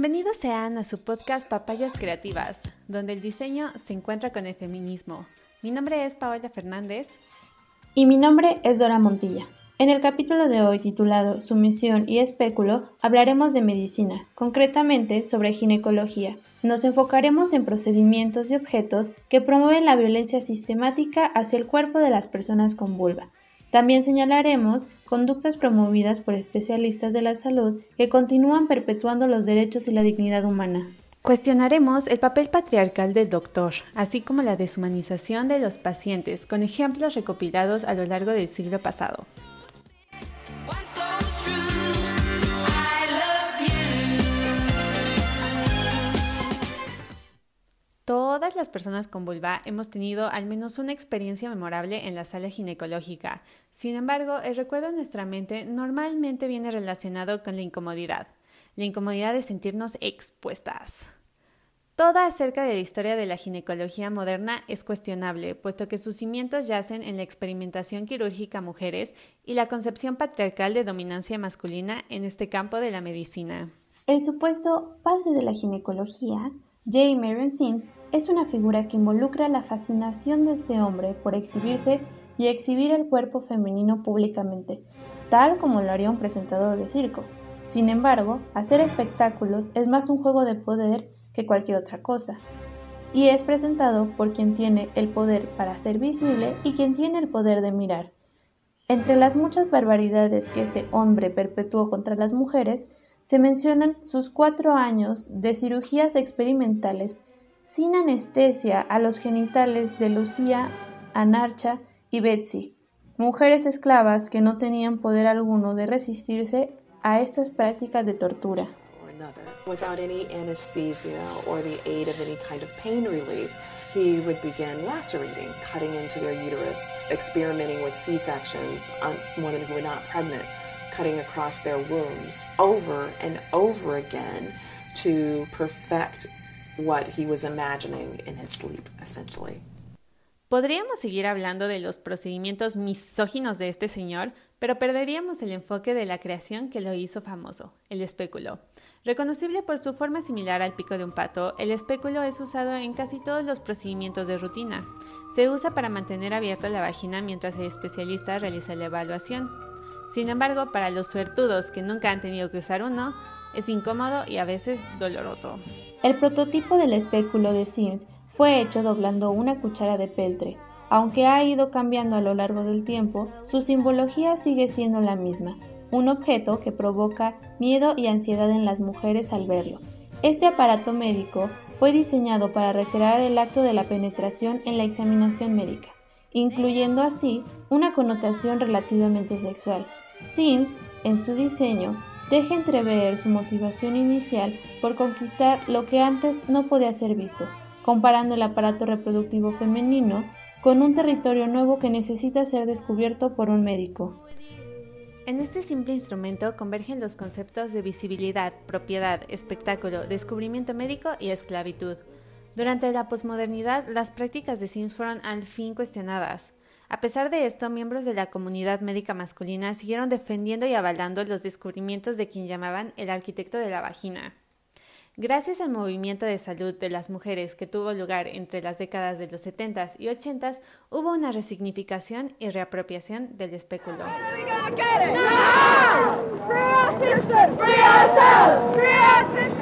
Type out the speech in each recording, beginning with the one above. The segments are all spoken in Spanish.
Bienvenidos sean a su podcast Papayas Creativas, donde el diseño se encuentra con el feminismo. Mi nombre es Paola Fernández. Y mi nombre es Dora Montilla. En el capítulo de hoy titulado Sumisión y Espéculo hablaremos de medicina, concretamente sobre ginecología. Nos enfocaremos en procedimientos y objetos que promueven la violencia sistemática hacia el cuerpo de las personas con vulva. También señalaremos conductas promovidas por especialistas de la salud que continúan perpetuando los derechos y la dignidad humana. Cuestionaremos el papel patriarcal del doctor, así como la deshumanización de los pacientes, con ejemplos recopilados a lo largo del siglo pasado. Todas las personas con vulva hemos tenido al menos una experiencia memorable en la sala ginecológica. Sin embargo, el recuerdo en nuestra mente normalmente viene relacionado con la incomodidad, la incomodidad de sentirnos expuestas. Toda acerca de la historia de la ginecología moderna es cuestionable, puesto que sus cimientos yacen en la experimentación quirúrgica mujeres y la concepción patriarcal de dominancia masculina en este campo de la medicina. El supuesto padre de la ginecología J. Marion Sims es una figura que involucra la fascinación de este hombre por exhibirse y exhibir el cuerpo femenino públicamente, tal como lo haría un presentador de circo. Sin embargo, hacer espectáculos es más un juego de poder que cualquier otra cosa, y es presentado por quien tiene el poder para ser visible y quien tiene el poder de mirar. Entre las muchas barbaridades que este hombre perpetuó contra las mujeres, se mencionan sus cuatro años de cirugías experimentales sin anestesia a los genitales de Lucía, Anarcha y Betsy, mujeres esclavas que no tenían poder alguno de resistirse a estas prácticas de tortura. Without any anesthesia or the aid of any kind of pain relief, he would begin lacerating, cutting into their uterus, experimenting with C-sections on women who were not pregnant. Cutting across their wombs over and over again to perfect what he was imagining in his sleep, essentially. Podríamos seguir hablando de los procedimientos misóginos de este señor, pero perderíamos el enfoque de la creación que lo hizo famoso, el espéculo. Reconocible por su forma similar al pico de un pato, el espéculo es usado en casi todos los procedimientos de rutina. Se usa para mantener abierta la vagina mientras el especialista realiza la evaluación. Sin embargo, para los suertudos que nunca han tenido que usar uno, es incómodo y a veces doloroso. El prototipo del espéculo de Sims fue hecho doblando una cuchara de peltre. Aunque ha ido cambiando a lo largo del tiempo, su simbología sigue siendo la misma, un objeto que provoca miedo y ansiedad en las mujeres al verlo. Este aparato médico fue diseñado para recrear el acto de la penetración en la examinación médica incluyendo así una connotación relativamente sexual. Sims, en su diseño, deja entrever su motivación inicial por conquistar lo que antes no podía ser visto, comparando el aparato reproductivo femenino con un territorio nuevo que necesita ser descubierto por un médico. En este simple instrumento convergen los conceptos de visibilidad, propiedad, espectáculo, descubrimiento médico y esclavitud. Durante la posmodernidad, las prácticas de Sims fueron al fin cuestionadas. A pesar de esto, miembros de la comunidad médica masculina siguieron defendiendo y avalando los descubrimientos de quien llamaban el arquitecto de la vagina. Gracias al movimiento de salud de las mujeres que tuvo lugar entre las décadas de los 70s y 80s, hubo una resignificación y reapropiación del espéculo.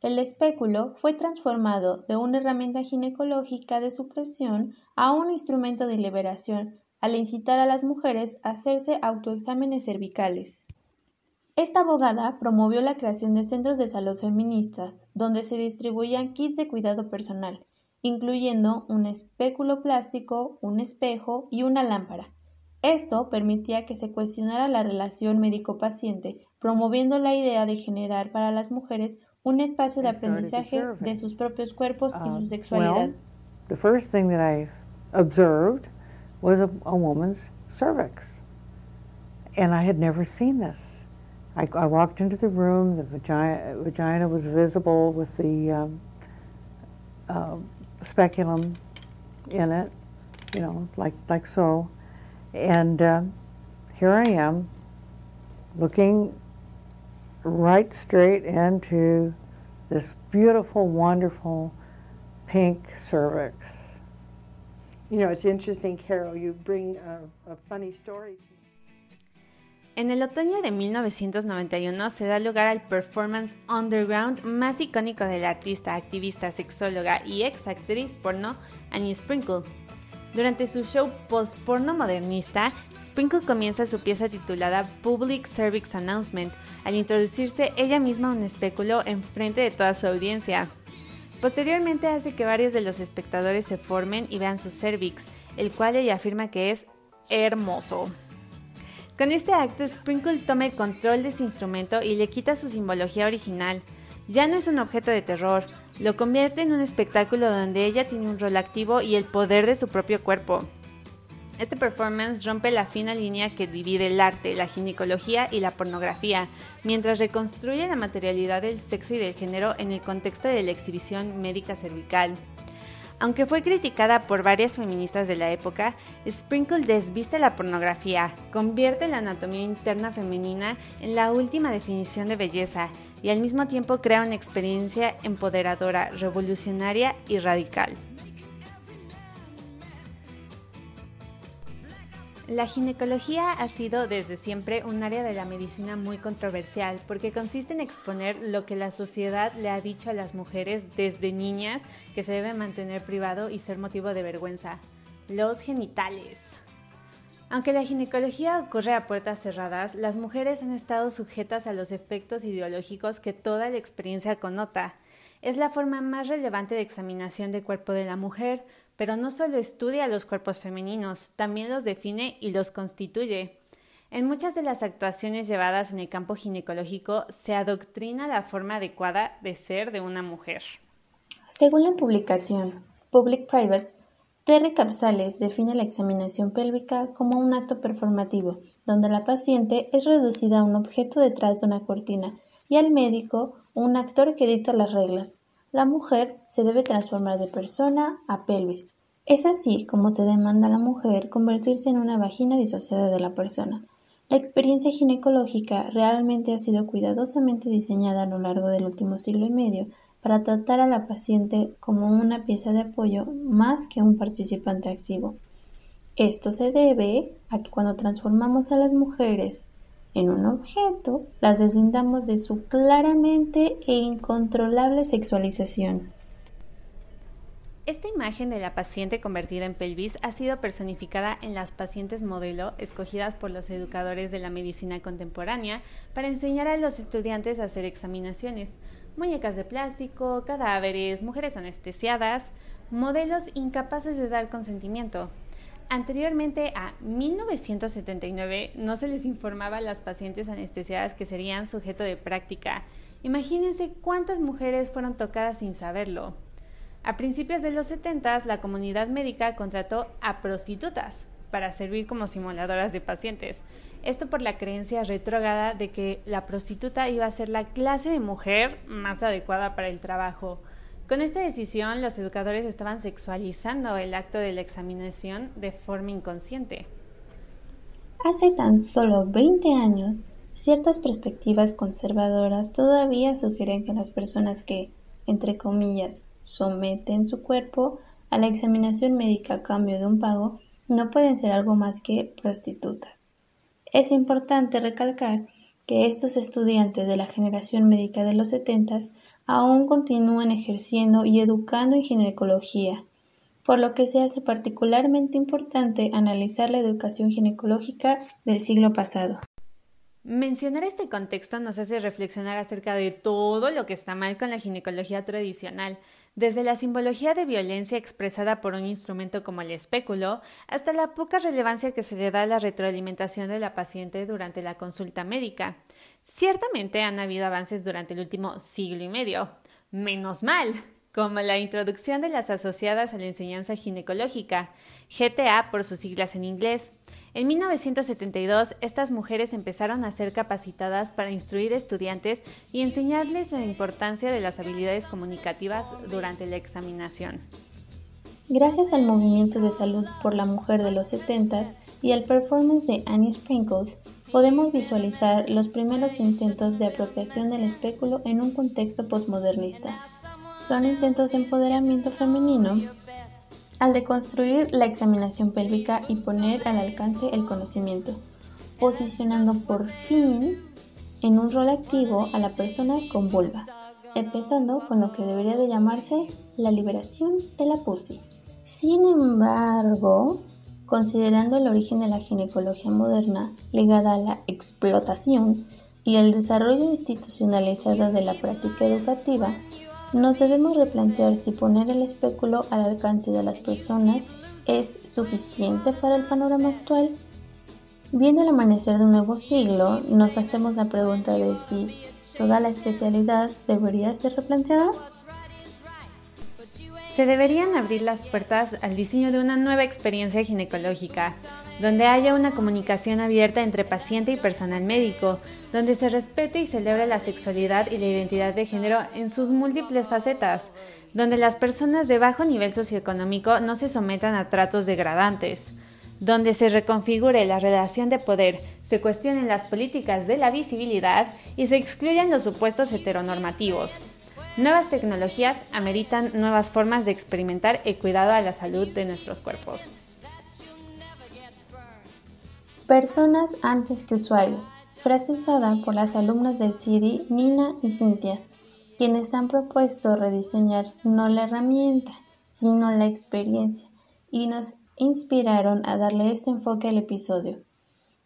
el espéculo fue transformado de una herramienta ginecológica de supresión a un instrumento de liberación al incitar a las mujeres a hacerse autoexámenes cervicales. Esta abogada promovió la creación de centros de salud feministas donde se distribuían kits de cuidado personal, incluyendo un espéculo plástico, un espejo y una lámpara. Esto permitía que se cuestionara la relación médico-paciente, promoviendo la idea de generar para las mujeres un espacio de aprendizaje de sus propios cuerpos y su um, sexualidad. the first thing that I observed was a, a woman's cervix. And I had never seen this. I, I walked into the room, the vagina, vagina was visible with the um, uh, speculum in it, you know, like, like so. And uh, here I am looking right straight into this beautiful, wonderful pink cervix. You know, it's interesting, Carol, you bring a, a funny story. En el otoño de 1991 se da lugar al performance underground más icónico de la artista, activista, sexóloga y ex actriz porno Annie Sprinkle. Durante su show post-porno modernista, Sprinkle comienza su pieza titulada Public Cervix Announcement, al introducirse ella misma un espéculo en frente de toda su audiencia. Posteriormente hace que varios de los espectadores se formen y vean su cervix, el cual ella afirma que es hermoso. Con este acto, Sprinkle toma el control de ese instrumento y le quita su simbología original. Ya no es un objeto de terror, lo convierte en un espectáculo donde ella tiene un rol activo y el poder de su propio cuerpo. Este performance rompe la fina línea que divide el arte, la ginecología y la pornografía, mientras reconstruye la materialidad del sexo y del género en el contexto de la exhibición médica cervical. Aunque fue criticada por varias feministas de la época, Sprinkle desviste la pornografía, convierte la anatomía interna femenina en la última definición de belleza y al mismo tiempo crea una experiencia empoderadora, revolucionaria y radical. La ginecología ha sido desde siempre un área de la medicina muy controversial porque consiste en exponer lo que la sociedad le ha dicho a las mujeres desde niñas que se debe mantener privado y ser motivo de vergüenza, los genitales. Aunque la ginecología ocurre a puertas cerradas, las mujeres han estado sujetas a los efectos ideológicos que toda la experiencia connota. Es la forma más relevante de examinación del cuerpo de la mujer, pero no solo estudia los cuerpos femeninos, también los define y los constituye. En muchas de las actuaciones llevadas en el campo ginecológico se adoctrina la forma adecuada de ser de una mujer. Según la publicación Public Privates, Terry Capsales define la examinación pélvica como un acto performativo, donde la paciente es reducida a un objeto detrás de una cortina y al médico un actor que dicta las reglas, la mujer se debe transformar de persona a pelvis. Es así como se demanda a la mujer convertirse en una vagina disociada de la persona. La experiencia ginecológica realmente ha sido cuidadosamente diseñada a lo largo del último siglo y medio para tratar a la paciente como una pieza de apoyo más que un participante activo. Esto se debe a que cuando transformamos a las mujeres en un objeto, las deslindamos de su claramente e incontrolable sexualización. Esta imagen de la paciente convertida en pelvis ha sido personificada en las pacientes modelo escogidas por los educadores de la medicina contemporánea para enseñar a los estudiantes a hacer examinaciones. Muñecas de plástico, cadáveres, mujeres anestesiadas, modelos incapaces de dar consentimiento. Anteriormente a 1979 no se les informaba a las pacientes anestesiadas que serían sujeto de práctica. Imagínense cuántas mujeres fueron tocadas sin saberlo. A principios de los 70 la comunidad médica contrató a prostitutas para servir como simuladoras de pacientes. Esto por la creencia retrógrada de que la prostituta iba a ser la clase de mujer más adecuada para el trabajo. Con esta decisión, los educadores estaban sexualizando el acto de la examinación de forma inconsciente. Hace tan solo 20 años, ciertas perspectivas conservadoras todavía sugieren que las personas que, entre comillas, someten su cuerpo a la examinación médica a cambio de un pago no pueden ser algo más que prostitutas. Es importante recalcar que estos estudiantes de la generación médica de los setentas aún continúan ejerciendo y educando en ginecología, por lo que se hace particularmente importante analizar la educación ginecológica del siglo pasado. Mencionar este contexto nos hace reflexionar acerca de todo lo que está mal con la ginecología tradicional, desde la simbología de violencia expresada por un instrumento como el espéculo, hasta la poca relevancia que se le da a la retroalimentación de la paciente durante la consulta médica. Ciertamente han habido avances durante el último siglo y medio. Menos mal. Como la introducción de las asociadas a la enseñanza ginecológica, GTA por sus siglas en inglés. En 1972, estas mujeres empezaron a ser capacitadas para instruir estudiantes y enseñarles la importancia de las habilidades comunicativas durante la examinación. Gracias al movimiento de salud por la mujer de los 70s y al performance de Annie Sprinkles, podemos visualizar los primeros intentos de apropiación del espéculo en un contexto postmodernista. Son intentos de empoderamiento femenino al deconstruir la examinación pélvica y poner al alcance el conocimiento, posicionando por fin en un rol activo a la persona con vulva, empezando con lo que debería de llamarse la liberación de la pussy. Sin embargo, considerando el origen de la ginecología moderna ligada a la explotación y el desarrollo institucionalizado de la práctica educativa, nos debemos replantear si poner el espéculo al alcance de las personas es suficiente para el panorama actual. Viendo el amanecer de un nuevo siglo, nos hacemos la pregunta de si toda la especialidad debería ser replanteada. Se deberían abrir las puertas al diseño de una nueva experiencia ginecológica, donde haya una comunicación abierta entre paciente y personal médico, donde se respete y celebre la sexualidad y la identidad de género en sus múltiples facetas, donde las personas de bajo nivel socioeconómico no se sometan a tratos degradantes, donde se reconfigure la relación de poder, se cuestionen las políticas de la visibilidad y se excluyan los supuestos heteronormativos, Nuevas tecnologías ameritan nuevas formas de experimentar el cuidado a la salud de nuestros cuerpos. Personas antes que usuarios. Frase usada por las alumnas del CIDI Nina y Cynthia, quienes han propuesto rediseñar no la herramienta, sino la experiencia, y nos inspiraron a darle este enfoque al episodio.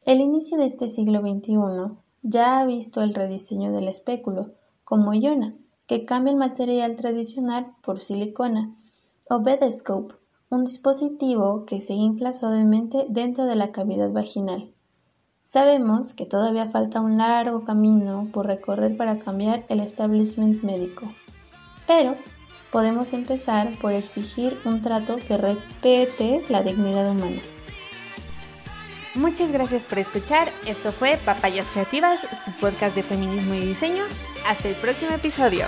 El inicio de este siglo XXI ya ha visto el rediseño del espéculo, como Iona, que cambia el material tradicional por silicona, o Bedescope, un dispositivo que se infla suavemente dentro de la cavidad vaginal. Sabemos que todavía falta un largo camino por recorrer para cambiar el establishment médico, pero podemos empezar por exigir un trato que respete la dignidad humana. Muchas gracias por escuchar. Esto fue Papayas Creativas, su podcast de feminismo y diseño. Hasta el próximo episodio.